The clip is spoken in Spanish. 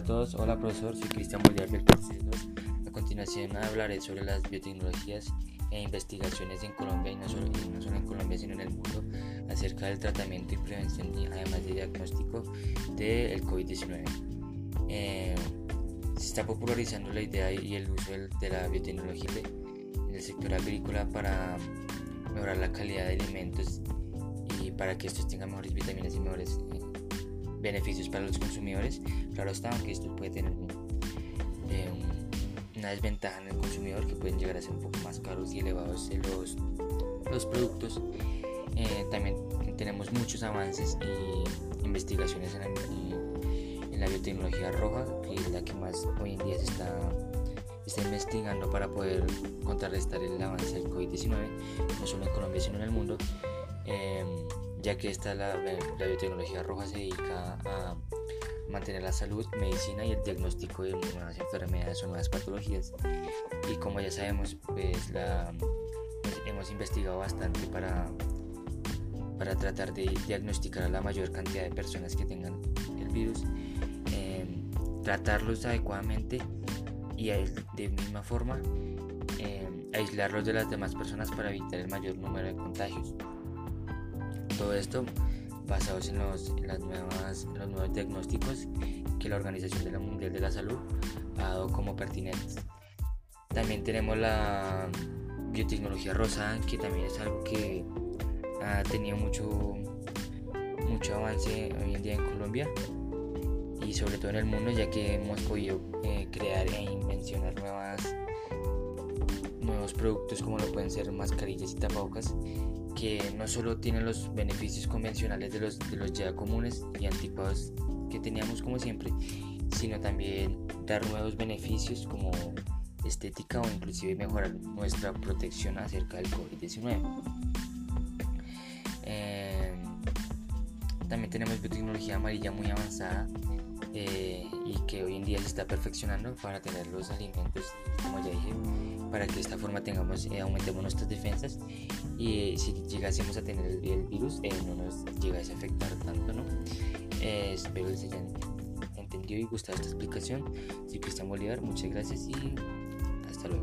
todos, hola profesor, soy Cristian Bolívar del 2. A continuación hablaré sobre las biotecnologías e investigaciones en Colombia y no, solo, no solo en Colombia sino en el mundo acerca del tratamiento y prevención y además de diagnóstico del COVID-19. Eh, se está popularizando la idea y el uso de la biotecnología en el sector agrícola para mejorar la calidad de alimentos y para que estos tengan mejores vitaminas y mejores eh, beneficios para los consumidores. Claro está, aunque esto puede tener eh, una desventaja en el consumidor que pueden llegar a ser un poco más caros y elevados los, los productos. Eh, también tenemos muchos avances y investigaciones en en la, biotecnología roja, que es la que más hoy en día se está, está investigando para poder contrarrestar el avance del COVID-19, no solo en Colombia sino en el mundo. Eh, ya que esta la, la biotecnología roja se dedica a mantener la salud, medicina y el diagnóstico de nuevas enfermedades o nuevas patologías. Y como ya sabemos, pues, la, pues, hemos investigado bastante para, para tratar de diagnosticar a la mayor cantidad de personas que tengan el virus, em, tratarlos adecuadamente y de misma forma em, aislarlos de las demás personas para evitar el mayor número de contagios. Todo esto basados en los, los nuevos diagnósticos que la Organización Mundial de la Salud ha dado como pertinentes. También tenemos la biotecnología rosa, que también es algo que ha tenido mucho, mucho avance hoy en día en Colombia y sobre todo en el mundo, ya que hemos podido eh, crear e invencionar nuevas, nuevos productos como lo pueden ser mascarillas y tapabocas que no solo tienen los beneficios convencionales de los, de los ya comunes y anticuados que teníamos como siempre, sino también dar nuevos beneficios como estética o inclusive mejorar nuestra protección acerca del COVID-19. Eh, también tenemos biotecnología amarilla muy avanzada eh, y que hoy en día se está perfeccionando para tener los alimentos, como ya dije, para que de esta forma tengamos, eh, aumentemos nuestras defensas y si llegásemos a tener el, virus eh, no nos llegase a afectar tanto, ¿no? espero que les hayan entendido y gustado esta explicación. Soy Cristian Bolívar, muchas gracias y hasta luego.